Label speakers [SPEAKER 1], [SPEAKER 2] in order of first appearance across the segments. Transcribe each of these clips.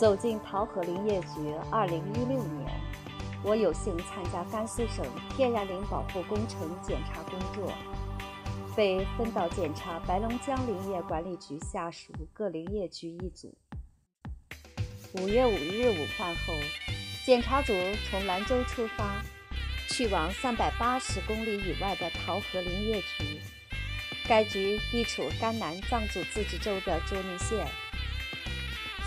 [SPEAKER 1] 走进桃河林业局，二零一六年，我有幸参加甘肃省天然林保护工程检查工作，被分到检查白龙江林业管理局下属各林业局一组。五月五日午饭后，检查组从兰州出发，去往三百八十公里以外的桃河林业局。该局地处甘南藏族自治州的卓尼县。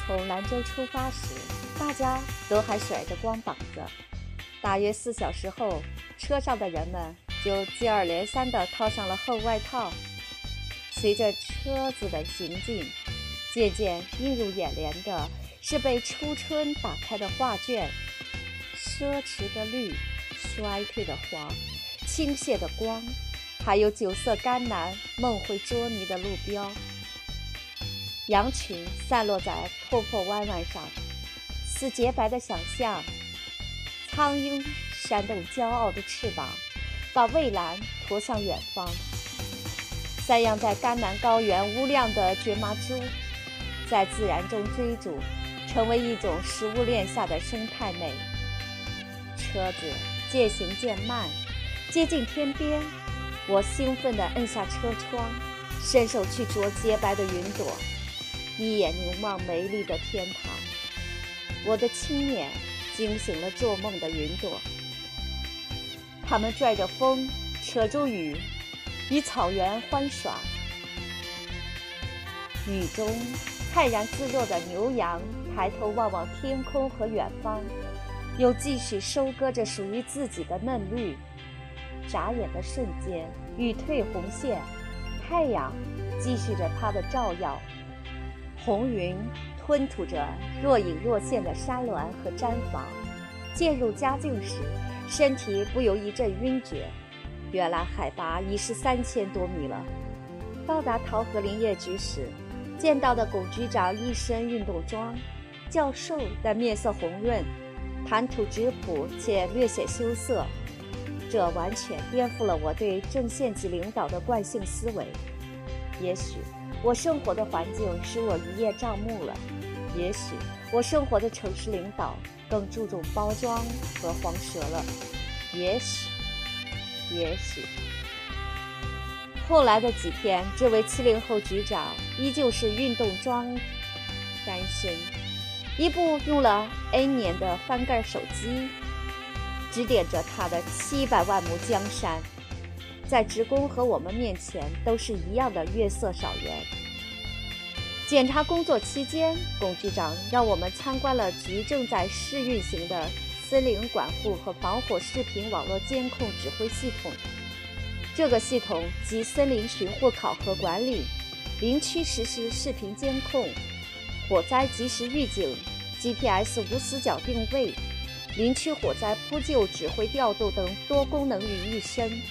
[SPEAKER 1] 从兰州出发时，大家都还甩着光膀子。大约四小时后，车上的人们就接二连三地套上了厚外套。随着车子的行进，渐渐映入眼帘的是被初春打开的画卷：奢侈的绿，衰退的黄，倾泻的光，还有酒色甘南、梦回捉泥的路标。羊群散落在破破弯弯上，似洁白的想象。苍鹰扇动骄傲的翅膀，把蔚蓝驮向远方。散养在甘南高原无量的蕨麻猪，在自然中追逐，成为一种食物链下的生态美。车子渐行渐慢，接近天边，我兴奋地摁下车窗，伸手去捉洁白的云朵。一眼凝望美丽的天堂，我的青眼惊醒了做梦的云朵。它们拽着风，扯住雨，与草原欢耍。雨中泰然自若的牛羊抬头望望天空和远方，又继续收割着属于自己的嫩绿。眨眼的瞬间，雨退红线，太阳继续着它的照耀。红云吞吐着若隐若现的山峦和毡房，渐入佳境时，身体不由一阵晕厥。原来海拔已是三千多米了。到达桃河林业局时，见到的龚局长一身运动装，较瘦但面色红润，谈吐质朴且略显羞涩。这完全颠覆了我对正县级领导的惯性思维。也许。我生活的环境使我一叶障目了，也许我生活的城市领导更注重包装和黄舌了，也许，也许。后来的几天，这位七零后局长依旧是运动装单身，一部用了 N 年的翻盖手机，指点着他的七百万亩江山。在职工和我们面前都是一样的月色少圆。检查工作期间，龚局长让我们参观了局正在试运行的森林管护和防火视频网络监控指挥系统。这个系统集森林巡护考核管理、林区实时视频监控、火灾及时预警、GPS 无死角定位、林区火灾扑救指挥调度等多功能于一身。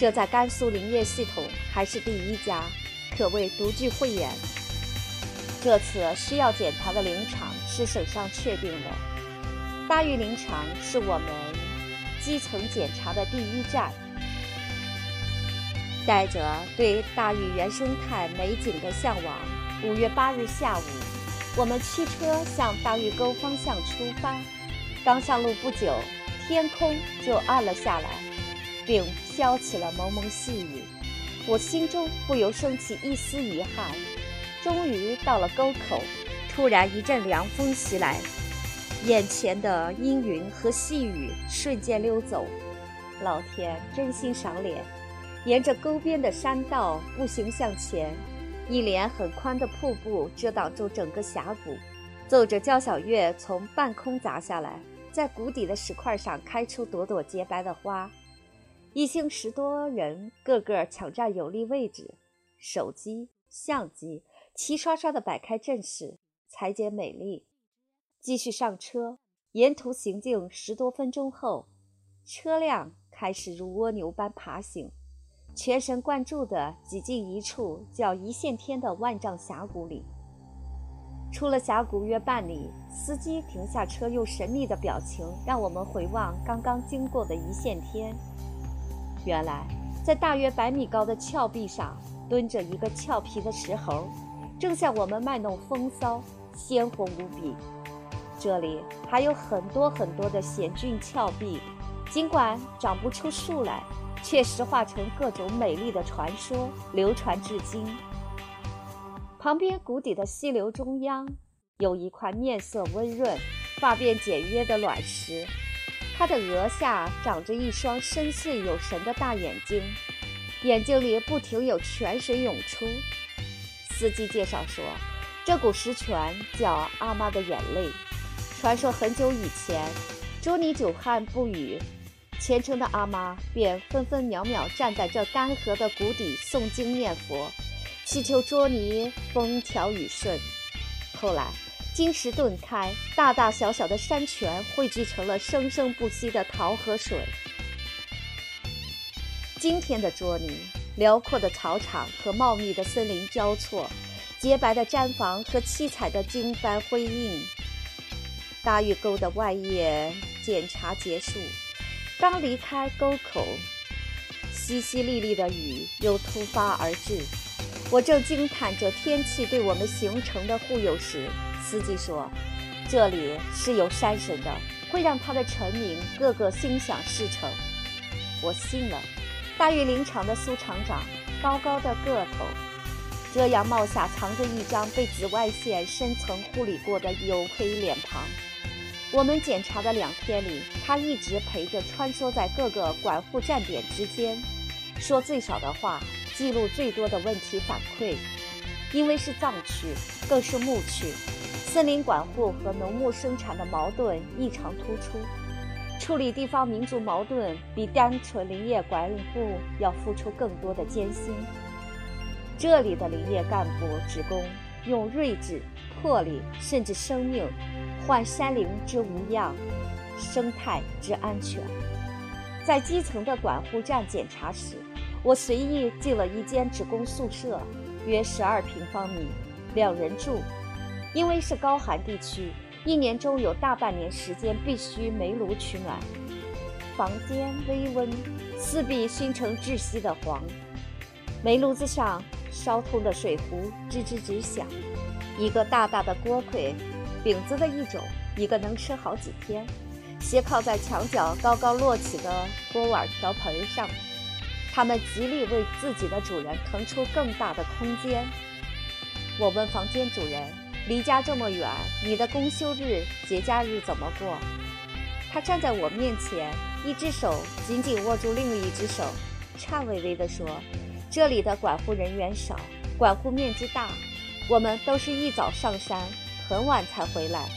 [SPEAKER 1] 这在甘肃林业系统还是第一家，可谓独具慧眼。这次需要检查的林场是省上确定的，大峪林场是我们基层检查的第一站。带着对大峪原生态美景的向往，五月八日下午，我们驱车向大峪沟方向出发。刚上路不久，天空就暗了下来。并飘起了蒙蒙细雨，我心中不由升起一丝遗憾。终于到了沟口，突然一阵凉风袭来，眼前的阴云和细雨瞬间溜走。老天真心赏脸，沿着沟边的山道步行向前，一连很宽的瀑布遮挡住整个峡谷，奏着交响乐从半空砸下来，在谷底的石块上开出朵朵洁白的花。一行十多人，个个抢占有利位置，手机、相机齐刷刷地摆开阵势，裁剪美丽。继续上车，沿途行进十多分钟后，车辆开始如蜗牛般爬行，全神贯注地挤进一处叫一线天的万丈峡谷里。出了峡谷约半里，司机停下车，用神秘的表情让我们回望刚刚经过的一线天。原来，在大约百米高的峭壁上，蹲着一个俏皮的石猴，正向我们卖弄风骚，鲜活无比。这里还有很多很多的险峻峭壁，尽管长不出树来，却石化成各种美丽的传说，流传至今。旁边谷底的溪流中央，有一块面色温润、发辫简约的卵石。他的额下长着一双深邃有神的大眼睛，眼睛里不停有泉水涌出。司机介绍说，这股石泉叫阿妈的眼泪。传说很久以前，捉尼久旱不雨，虔诚的阿妈便分分秒秒站在这干涸的谷底诵经念佛，祈求捉尼风调雨顺。后来。金石顿开，大大小小的山泉汇聚成了生生不息的桃河水。今天的卓尼，辽阔的草场和茂密的森林交错，洁白的毡房和七彩的经幡辉映。大峪沟的外业检查结束，刚离开沟口，淅淅沥沥的雨又突发而至。我正惊叹着天气对我们行程的护佑时，司机说：“这里是有山神的，会让他的臣民个个心想事成。”我信了。大峪林场的苏厂长，高高的个头，遮阳帽下藏着一张被紫外线深层护理过的黝黑脸庞。我们检查的两天里，他一直陪着，穿梭在各个管护站点之间，说最少的话，记录最多的问题反馈。因为是藏区，更是牧区。森林管护和农牧生产的矛盾异常突出，处理地方民族矛盾比单纯林业管护要付出更多的艰辛。这里的林业干部职工用睿智、魄力，甚至生命，换山林之无恙，生态之安全。在基层的管护站检查时，我随意进了一间职工宿舍，约十二平方米，两人住。因为是高寒地区，一年中有大半年时间必须煤炉取暖。房间微温，四壁熏成窒息的黄。煤炉子上烧通的水壶吱吱直响。一个大大的锅盔，饼子的一种，一个能吃好几天，斜靠在墙角高高摞起的锅碗瓢盆上。它们极力为自己的主人腾出更大的空间。我问房间主人。离家这么远，你的公休日、节假日怎么过？他站在我面前，一只手紧紧握住另一只手，颤巍巍地说：“这里的管护人员少，管护面积大，我们都是一早上山，很晚才回来，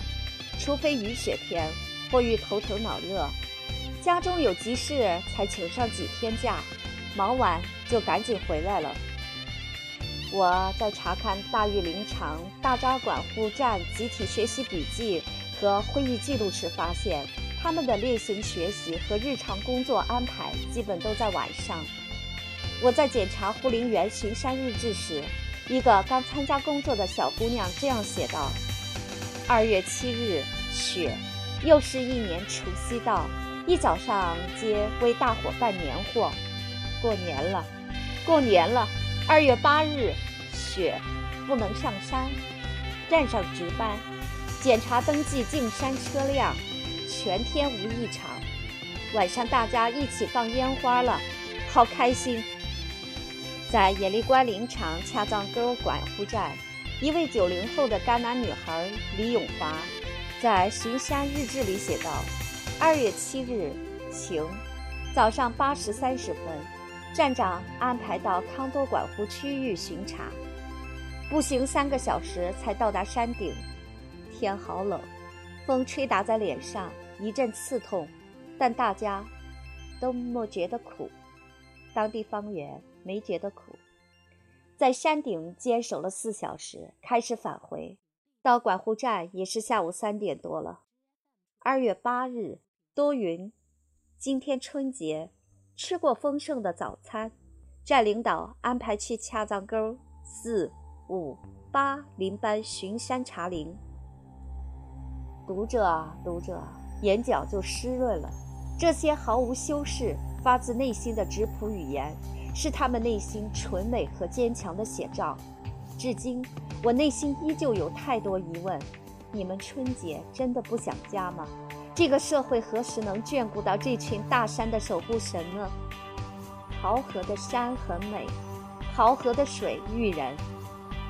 [SPEAKER 1] 除非雨雪天或遇头疼脑热，家中有急事才请上几天假，忙完就赶紧回来了。”我在查看大峪林场大扎管护站集体学习笔记和会议记录时，发现他们的例行学习和日常工作安排基本都在晚上。我在检查护林员巡山日志时，一个刚参加工作的小姑娘这样写道：“二月七日，雪，又是一年除夕到，一早上街为大伙办年货，过年了，过年了。”二月八日，雪，不能上山，站上值班，检查登记进山车辆，全天无异常。晚上大家一起放烟花了，好开心。在野利关林场恰藏沟管护站，一位九零后的甘南女孩李永华，在巡山日志里写道：二月七日，晴，早上八时三十分。站长安排到康多管湖区域巡查，步行三个小时才到达山顶。天好冷，风吹打在脸上一阵刺痛，但大家都没觉得苦。当地方圆没觉得苦。在山顶坚守了四小时，开始返回。到管护站也是下午三点多了。二月八日，多云。今天春节。吃过丰盛的早餐，站领导安排去恰藏沟四、五、八林班巡山查林。读着啊读着，眼角就湿润了。这些毫无修饰、发自内心的质朴语言，是他们内心纯美和坚强的写照。至今，我内心依旧有太多疑问：你们春节真的不想家吗？这个社会何时能眷顾到这群大山的守护神呢？桃河的山很美，桃河的水育人。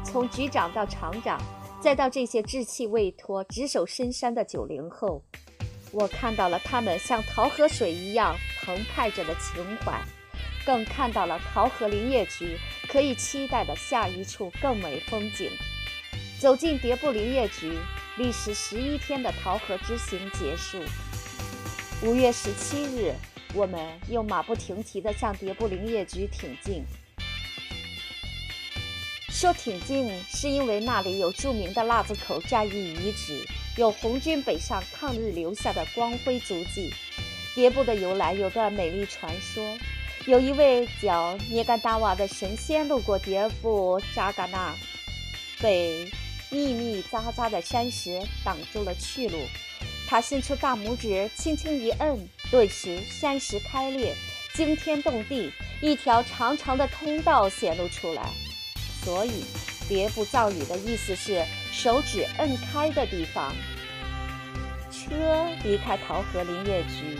[SPEAKER 1] 从局长到厂长，再到这些稚气未脱、执守深山的九零后，我看到了他们像桃河水一样澎湃着的情怀，更看到了桃河林业局可以期待的下一处更美风景。走进迭部林业局，历时十一天的桃河之行结束。五月十七日。我们又马不停蹄地向迭部林业局挺进。说挺进，是因为那里有著名的腊子口战役遗址，有红军北上抗日留下的光辉足迹。迭部的由来有段美丽传说：有一位叫涅干达瓦的神仙路过迭部扎嘎纳，被密密匝匝的山石挡住了去路。他伸出大拇指，轻轻一摁。顿时，山石开裂，惊天动地，一条长长的通道显露出来。所以，别不造语的意思是“手指摁开的地方”。车离开桃河林业局，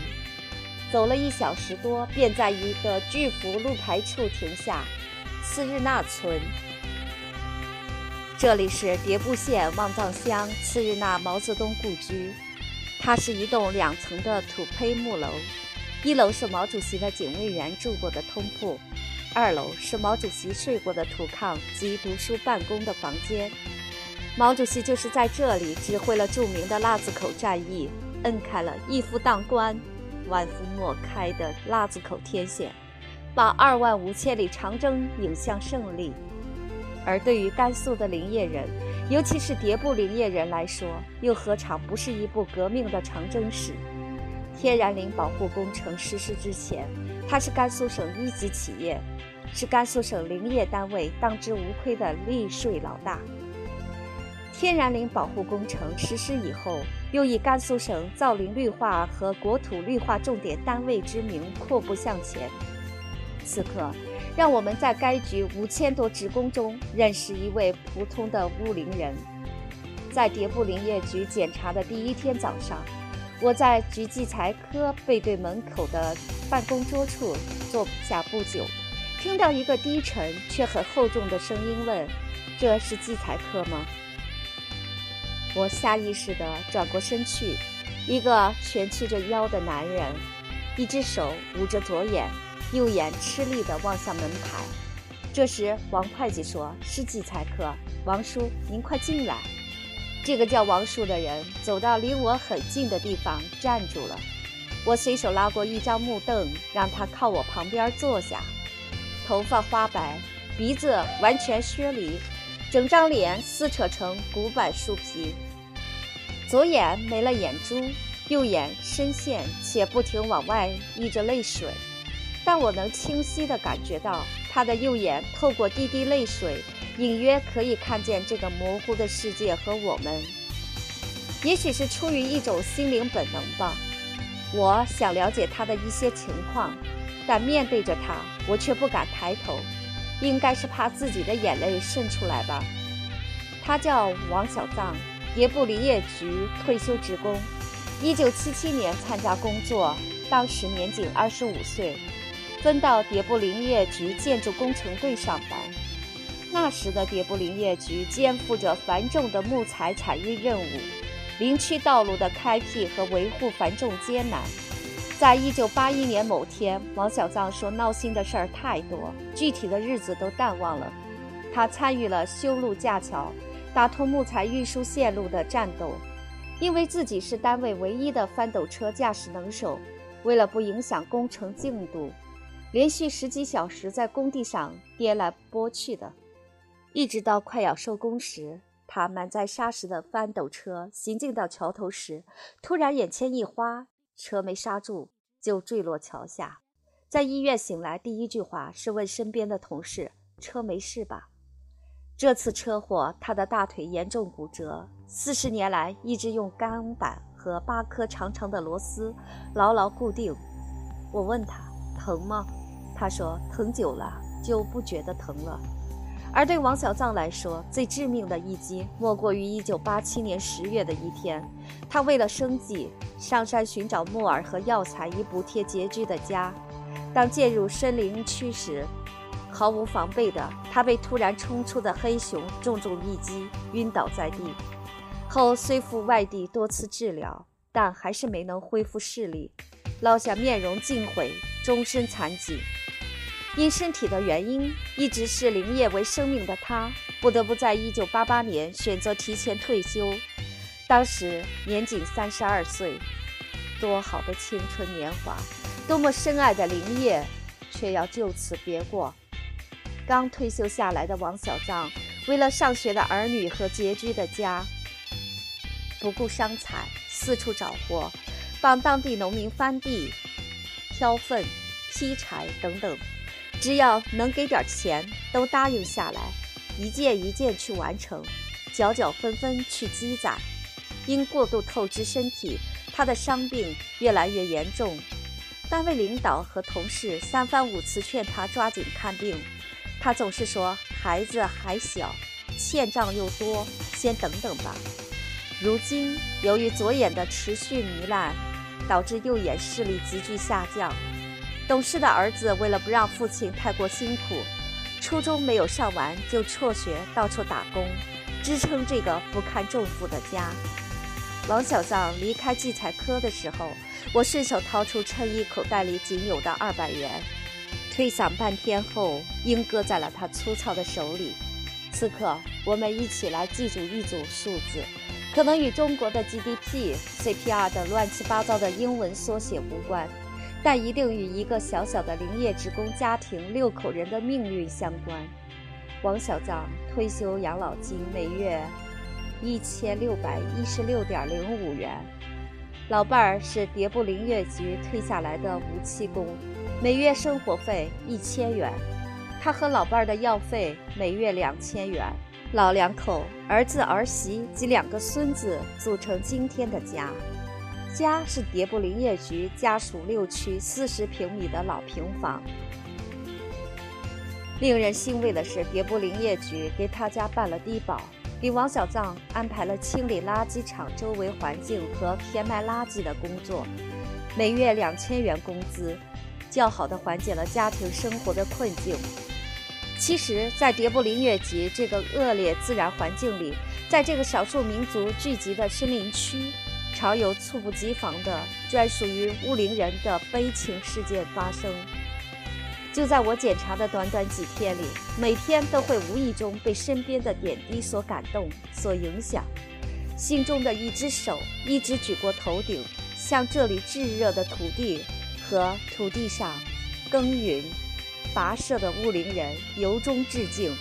[SPEAKER 1] 走了一小时多，便在一个巨幅路牌处停下——次日纳村。这里是迭部县望藏乡次日那毛泽东故居。它是一栋两层的土坯木楼，一楼是毛主席的警卫员住过的通铺，二楼是毛主席睡过的土炕及读书办公的房间。毛主席就是在这里指挥了著名的腊子口战役，摁开了一夫当关、万夫莫开的腊子口天险，把二万五千里长征引向胜利。而对于甘肃的林业人，尤其是迭部林业人来说，又何尝不是一部革命的长征史？天然林保护工程实施之前，它是甘肃省一级企业，是甘肃省林业单位当之无愧的利税老大。天然林保护工程实施以后，又以甘肃省造林绿化和国土绿化重点单位之名阔步向前。此刻。让我们在该局五千多职工中认识一位普通的乌林人。在迭部林业局检查的第一天早上，我在局计财科背对门口的办公桌处坐下不久，听到一个低沉却很厚重的声音问：“这是计财科吗？”我下意识地转过身去，一个蜷曲着腰的男人，一只手捂着左眼。右眼吃力地望向门牌，这时王会计说：“是计财客，王叔，您快进来。”这个叫王叔的人走到离我很近的地方站住了。我随手拉过一张木凳，让他靠我旁边坐下。头发花白，鼻子完全削离，整张脸撕扯成古板树皮。左眼没了眼珠，右眼深陷且不停往外溢着泪水。但我能清晰地感觉到，他的右眼透过滴滴泪水，隐约可以看见这个模糊的世界和我们。也许是出于一种心灵本能吧，我想了解他的一些情况，但面对着他，我却不敢抬头，应该是怕自己的眼泪渗出来吧。他叫王小藏，迭布林业局退休职工一九七七年参加工作，当时年仅二十五岁。分到迭部林业局建筑工程队上班。那时的迭部林业局肩负着繁重的木材产业任务，林区道路的开辟和维护繁重艰难。在一九八一年某天，王小藏说：“闹心的事儿太多，具体的日子都淡忘了。”他参与了修路架桥、打通木材运输线路的战斗。因为自己是单位唯一的翻斗车驾驶能手，为了不影响工程进度。连续十几小时在工地上颠来簸去的，一直到快要收工时，他满载沙石的翻斗车行进到桥头时，突然眼前一花，车没刹住就坠落桥下。在医院醒来，第一句话是问身边的同事：“车没事吧？”这次车祸，他的大腿严重骨折，四十年来一直用钢板和八颗长长的螺丝牢牢固定。我问他。疼吗？他说疼久了就不觉得疼了。而对王小藏来说，最致命的一击莫过于1987年10月的一天，他为了生计上山寻找木耳和药材以补贴拮据的家。当进入森林区时，毫无防备的他被突然冲出的黑熊重重一击，晕倒在地。后虽赴外地多次治疗，但还是没能恢复视力，落下面容尽毁、终身残疾。因身体的原因，一直视林业为生命的他，不得不在1988年选择提前退休。当时年仅三十二岁，多好的青春年华，多么深爱的林业，却要就此别过。刚退休下来的王小藏，为了上学的儿女和拮据的家，不顾伤残，四处找活，帮当地农民翻地、挑粪、劈柴等等。只要能给点钱，都答应下来，一件一件去完成，角角分分去积攒。因过度透支身体，他的伤病越来越严重。单位领导和同事三番五次劝他抓紧看病，他总是说孩子还小，欠账又多，先等等吧。如今由于左眼的持续糜烂，导致右眼视力急剧下降。懂事的儿子为了不让父亲太过辛苦，初中没有上完就辍学，到处打工，支撑这个不堪重负的家。王小藏离开计财科的时候，我顺手掏出衬衣口袋里仅有的二百元，推搡半天后，应搁在了他粗糙的手里。此刻，我们一起来记住一组数字，可能与中国的 GDP、CPR 等乱七八糟的英文缩写无关。但一定与一个小小的林业职工家庭六口人的命运相关。王小藏退休养老金每月一千六百一十六点零五元，老伴儿是迭部林业局退下来的无期工，每月生活费一千元。他和老伴儿的药费每月两千元，老两口儿子儿媳及两个孙子组成今天的家。家是迭部林业局家属六区四十平米的老平房。令人欣慰的是，迭部林业局给他家办了低保，给王小藏安排了清理垃圾场周围环境和填埋垃圾的工作，每月两千元工资，较好的缓解了家庭生活的困境。其实，在迭部林业局这个恶劣自然环境里，在这个少数民族聚集的森林区。常有猝不及防的专属于乌灵人的悲情事件发生。就在我检查的短短几天里，每天都会无意中被身边的点滴所感动、所影响，心中的一只手一直举过头顶，向这里炙热的土地和土地上耕耘、跋涉的乌林人由衷致敬。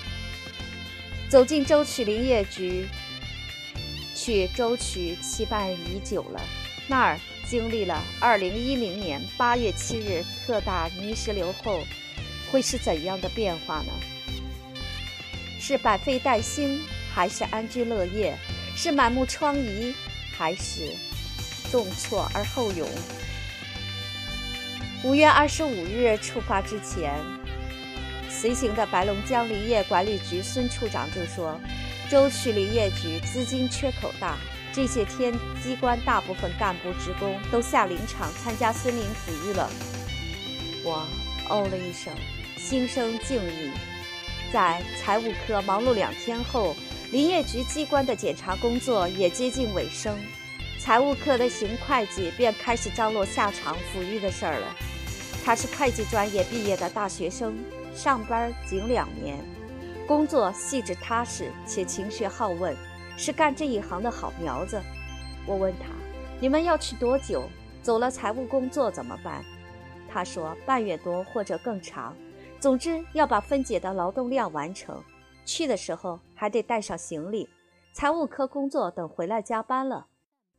[SPEAKER 1] 走进舟曲林业局。去舟曲期盼已久了，那儿经历了2010年8月7日特大泥石流后，会是怎样的变化呢？是百废待兴，还是安居乐业？是满目疮痍，还是重挫而后勇？五月二十五日出发之前，随行的白龙江林业管理局孙处长就说。舟曲林业局资金缺口大，这些天机关大部分干部职工都下林场参加森林体育了。我哦了一声，心生敬意。在财务科忙碌两天后，林业局机关的检查工作也接近尾声，财务科的邢会计便开始张罗下场抚育的事儿了。他是会计专业毕业的大学生，上班仅两年。工作细致踏实且勤学好问，是干这一行的好苗子。我问他：“你们要去多久？走了财务工作怎么办？”他说：“半月多或者更长。总之要把分解的劳动量完成。去的时候还得带上行李。财务科工作等回来加班了。”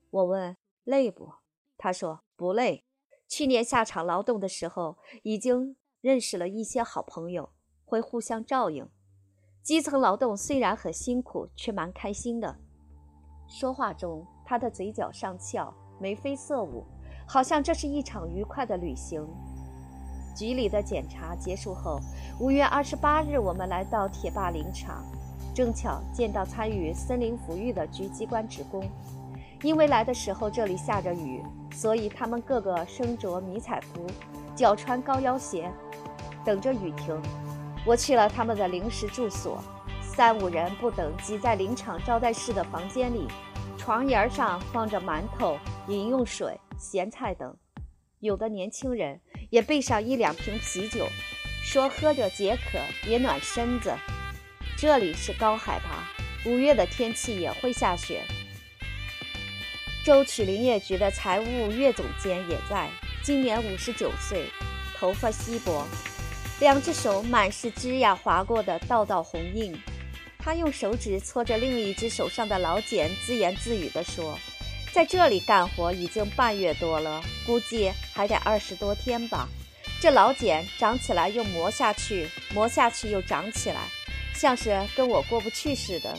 [SPEAKER 1] 我问：“累不？”他说：“不累。去年下场劳动的时候，已经认识了一些好朋友，会互相照应。”基层劳动虽然很辛苦，却蛮开心的。说话中，他的嘴角上翘，眉飞色舞，好像这是一场愉快的旅行。局里的检查结束后，五月二十八日，我们来到铁坝林场，正巧见到参与森林抚育的局机关职工。因为来的时候这里下着雨，所以他们个个身着迷彩服，脚穿高腰鞋，等着雨停。我去了他们的临时住所，三五人不等挤在林场招待室的房间里，床沿上放着馒头、饮用水、咸菜等。有的年轻人也备上一两瓶啤酒，说喝着解渴也暖身子。这里是高海拔，五月的天气也会下雪。舟曲林业局的财务岳总监也在，今年五十九岁，头发稀薄，两只手满是枝桠划过的道道红印。他用手指搓着另一只手上的老茧，自言自语地说。在这里干活已经半月多了，估计还得二十多天吧。这老茧长起来又磨下去，磨下去又长起来，像是跟我过不去似的。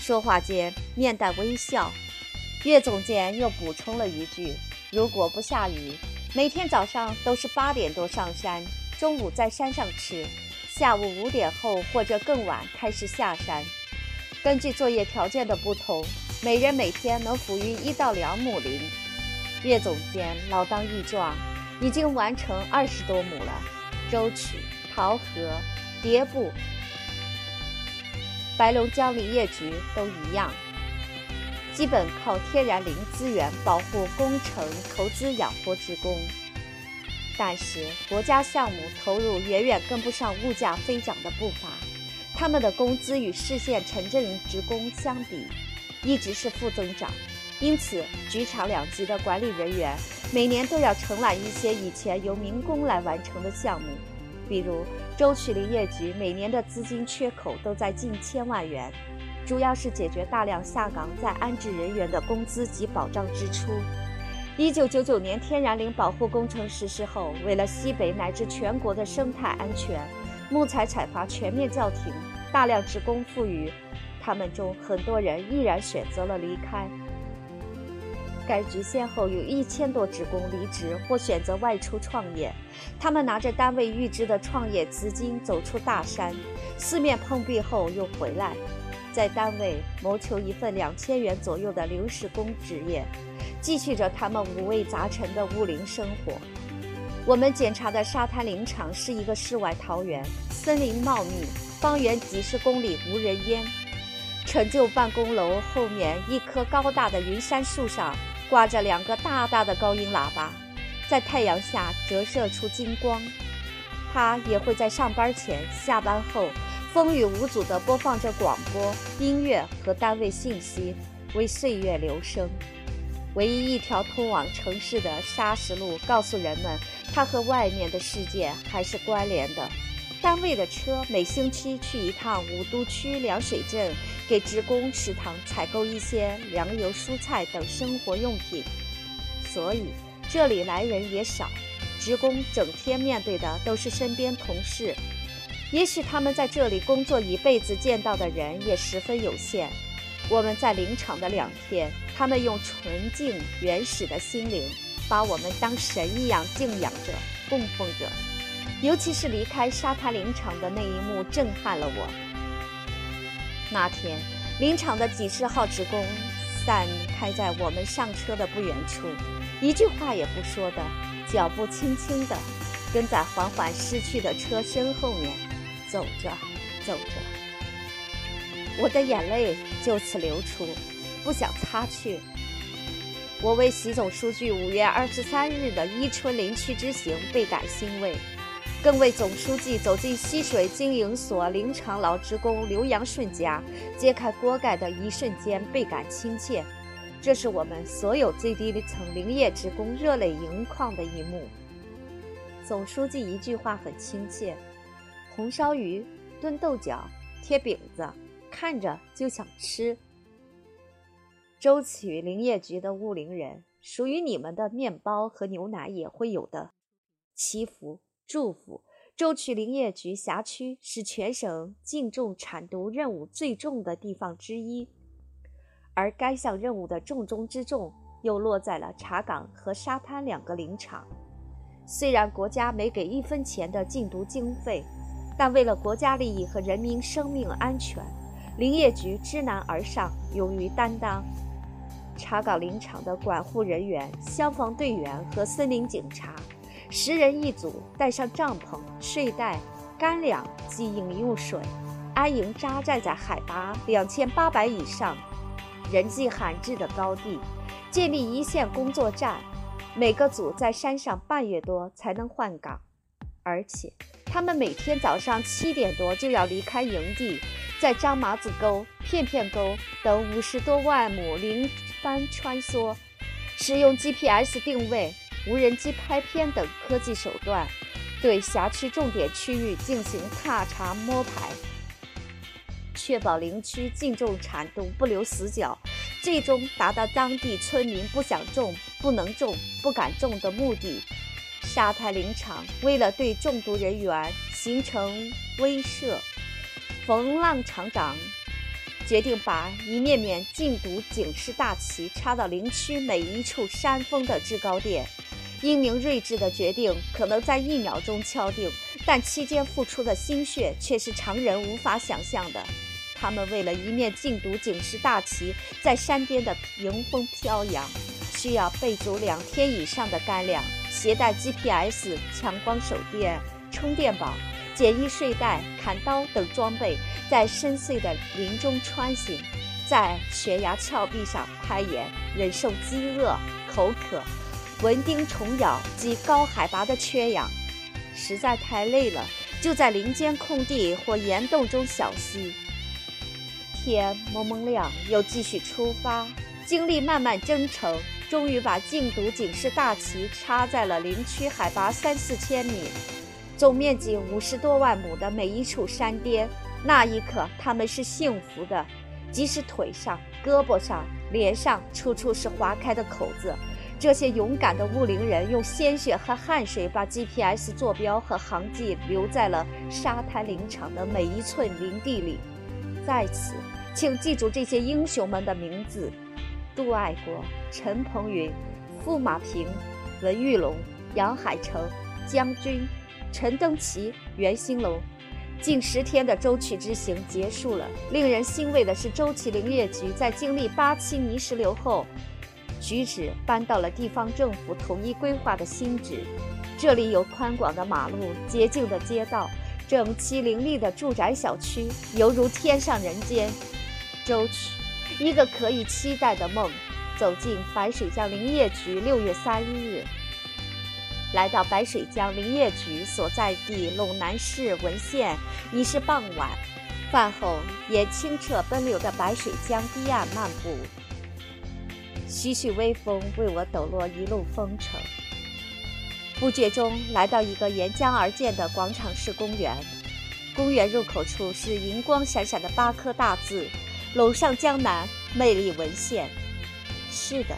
[SPEAKER 1] 说话间面带微笑，岳总监又补充了一句：“如果不下雨，每天早上都是八点多上山，中午在山上吃，下午五点后或者更晚开始下山。根据作业条件的不同。”每人每天能抚育一到两亩林，岳总监老当益壮，已经完成二十多亩了。舟曲、桃河、叠部、白龙江林业局都一样，基本靠天然林资源保护工程投资养活职工。但是国家项目投入远远跟不上物价飞涨的步伐，他们的工资与市县城镇职工相比。一直是负增长，因此局场两级的管理人员每年都要承揽一些以前由民工来完成的项目，比如舟曲林业局每年的资金缺口都在近千万元，主要是解决大量下岗在安置人员的工资及保障支出。一九九九年天然林保护工程实施后，为了西北乃至全国的生态安全，木材采伐全面叫停，大量职工赋予。他们中很多人毅然选择了离开。该局先后有一千多职工离职或选择外出创业，他们拿着单位预支的创业资金走出大山，四面碰壁后又回来，在单位谋求一份两千元左右的临时工职业，继续着他们五味杂陈的雾林生活。我们检查的沙滩林场是一个世外桃源，森林茂密，方圆几十公里无人烟。陈旧办公楼后面一棵高大的云杉树上挂着两个大大的高音喇叭，在太阳下折射出金光。他也会在上班前、下班后风雨无阻地播放着广播、音乐和单位信息，为岁月留声。唯一一条通往城市的砂石路，告诉人们它和外面的世界还是关联的。单位的车每星期去一趟武都区凉水镇。给职工食堂采购一些粮油、蔬菜等生活用品，所以这里来人也少。职工整天面对的都是身边同事，也许他们在这里工作一辈子，见到的人也十分有限。我们在林场的两天，他们用纯净原始的心灵，把我们当神一样敬仰着、供奉着。尤其是离开沙滩林场的那一幕，震撼了我。那天，林场的几十号职工散开在我们上车的不远处，一句话也不说的，脚步轻轻的，跟在缓缓驶去的车身后面，走着，走着，我的眼泪就此流出，不想擦去。我为习总书记五月二十三日的伊春林区之行倍感欣慰。更为总书记走进溪水经营所林场老职工刘阳顺家揭开锅盖的一瞬间倍感亲切，这是我们所有最低层林业职工热泪盈眶的一幕。总书记一句话很亲切：红烧鱼、炖豆角、贴饼子，看着就想吃。舟曲林业局的务林人，属于你们的面包和牛奶也会有的，祈福。祝福舟曲林业局辖区是全省净重产毒任务最重的地方之一，而该项任务的重中之重又落在了茶岗和沙滩两个林场。虽然国家没给一分钱的禁毒经费，但为了国家利益和人民生命安全，林业局知难而上，勇于担当。查岗林场的管护人员、消防队员和森林警察，十人一组，带上帐篷、睡袋、干粮及饮用水，安营扎寨在海拔两千八百以上、人迹罕至的高地，建立一线工作站。每个组在山上半月多才能换岗，而且他们每天早上七点多就要离开营地，在张麻子沟、片片沟等五十多万亩林番穿梭，使用 GPS 定位、无人机拍片等科技手段，对辖区重点区域进行踏查摸排，确保林区净种产度不留死角。最终达到当地村民不想种、不能种、不敢种的目的。沙滩林场为了对中毒人员形成威慑，冯浪厂长决定把一面面禁毒警示大旗插到林区每一处山峰的制高点。英明睿智的决定可能在一秒钟敲定，但期间付出的心血却是常人无法想象的。他们为了一面禁毒警示大旗在山巅的迎风飘扬，需要备足两天以上的干粮，携带 GPS、强光手电、充电宝、简易睡袋、砍刀等装备，在深邃的林中穿行，在悬崖峭壁上攀岩，忍受饥饿、口渴、蚊叮虫咬及高海拔的缺氧，实在太累了，就在林间空地或岩洞中小息。天蒙蒙亮，又继续出发，经历漫漫征程，终于把禁毒警示大旗插在了林区海拔三四千米、总面积五十多万亩的每一处山巅。那一刻，他们是幸福的，即使腿上、胳膊上、脸上处处是划开的口子。这些勇敢的雾林人用鲜血和汗水，把 GPS 坐标和航迹留在了沙滩林场的每一寸林地里。在此。请记住这些英雄们的名字：杜爱国、陈鹏云、傅马平、文玉龙、杨海成、江军、陈登奇、袁兴龙。近十天的舟曲之行结束了。令人欣慰的是，周曲林业局在经历八七泥石流后，举止搬到了地方政府统一规划的新址。这里有宽广的马路、洁净的街道、整齐林立的住宅小区，犹如天上人间。周曲，一个可以期待的梦。走进白水江林业局，六月三日，来到白水江林业局所在地陇南市文县，已是傍晚。饭后沿清澈奔流的白水江堤岸漫步，徐徐微风为我抖落一路风尘。不觉中来到一个沿江而建的广场式公园，公园入口处是银光闪闪的八颗大字。楼上江南，魅力文献。是的，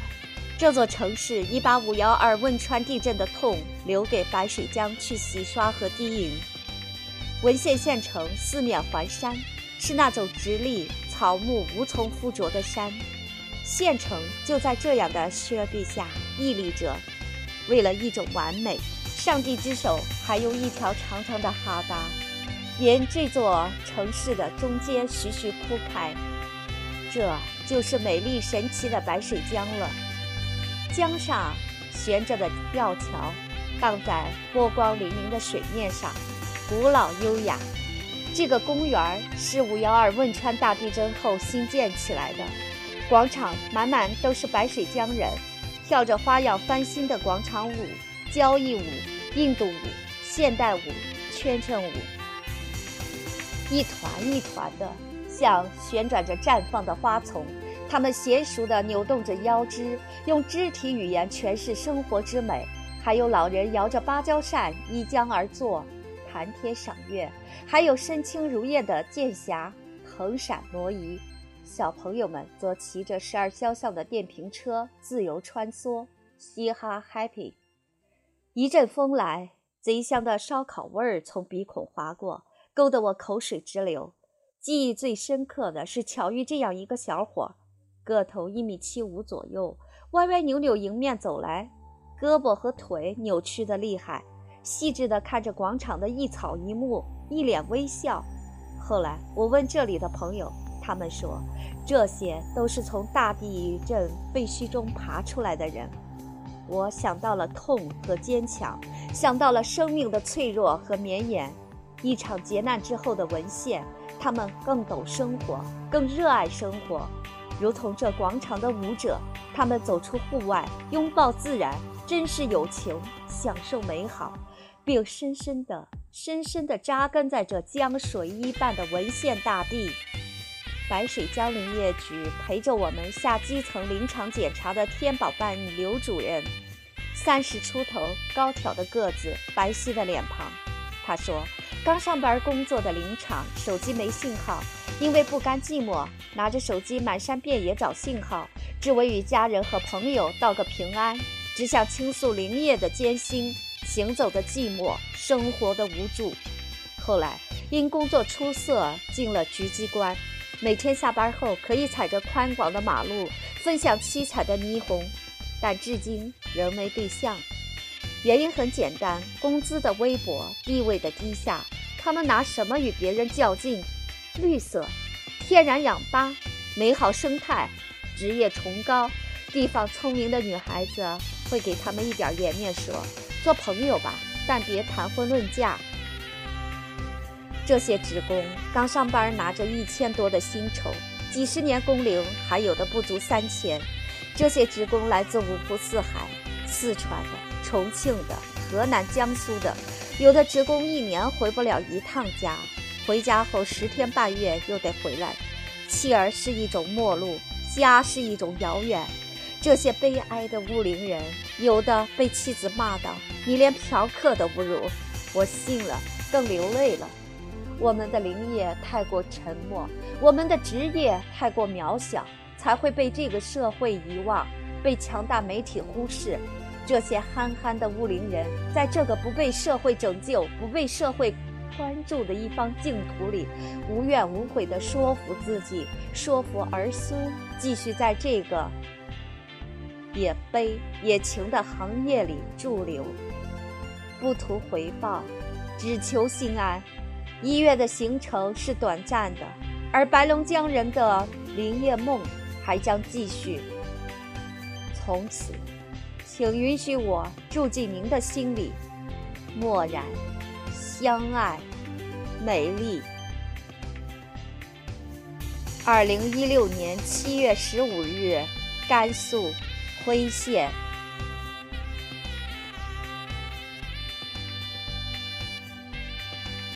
[SPEAKER 1] 这座城市已把五幺二汶川地震的痛留给白水江去洗刷和低吟。文县县城四面环山，是那种直立、草木无从附着的山。县城就在这样的雪壁下屹立着。为了一种完美，上帝之手还用一条长长的哈达，沿这座城市的中间徐徐铺开。这就是美丽神奇的白水江了。江上悬着的吊桥，荡在波光粼粼的水面上，古老优雅。这个公园是五幺二汶川大地震后新建起来的。广场满满都是白水江人，跳着花样翻新的广场舞、交谊舞、印度舞、现代舞、圈圈舞，一团一团的。像旋转着绽放的花丛，他们娴熟地扭动着腰肢，用肢体语言诠释生活之美。还有老人摇着芭蕉扇依江而坐，谈天赏月；还有身轻如燕的剑侠横闪挪移，小朋友们则骑着时而肖像的电瓶车自由穿梭，嘻哈 happy。一阵风来，贼香的烧烤味儿从鼻孔划过，勾得我口水直流。记忆最深刻的是巧遇这样一个小伙儿，个头一米七五左右，歪歪扭扭迎面走来，胳膊和腿扭曲的厉害，细致地看着广场的一草一木，一脸微笑。后来我问这里的朋友，他们说，这些都是从大地震废墟中爬出来的人。我想到了痛和坚强，想到了生命的脆弱和绵延。一场劫难之后的文献，他们更懂生活，更热爱生活，如同这广场的舞者。他们走出户外，拥抱自然，珍视友情，享受美好，并深深地、深深地扎根在这江水一般的文献大地。白水江林业局陪着我们下基层林场检查的天宝办刘主任，三十出头，高挑的个子，白皙的脸庞。他说。刚上班工作的林场，手机没信号，因为不甘寂寞，拿着手机满山遍野找信号，只为与家人和朋友道个平安，只想倾诉林业的艰辛，行走的寂寞，生活的无助。后来因工作出色，进了局机关，每天下班后可以踩着宽广的马路，分享七彩的霓虹，但至今仍没对象。原因很简单，工资的微薄，地位的低下。他们拿什么与别人较劲？绿色、天然氧吧、美好生态、职业崇高，地方聪明的女孩子会给他们一点颜面，说：“做朋友吧，但别谈婚论嫁。”这些职工刚上班，拿着一千多的薪酬，几十年工龄，还有的不足三千。这些职工来自五湖四海，四川的、重庆的、河南、江苏的。有的职工一年回不了一趟家，回家后十天半月又得回来。妻儿是一种陌路，家是一种遥远。这些悲哀的乌林人，有的被妻子骂道：“你连嫖客都不如。”我信了，更流泪了。我们的林业太过沉默，我们的职业太过渺小，才会被这个社会遗忘，被强大媒体忽视。这些憨憨的乌林人，在这个不被社会拯救、不被社会关注的一方净土里，无怨无悔地说服自己，说服儿孙，继续在这个也悲也情的行业里驻留，不图回报，只求心安。一月的行程是短暂的，而白龙江人的林业梦还将继续。从此。请允许我住进您的心里，默然相爱，美丽。二零一六年七月十五日，甘肃徽县。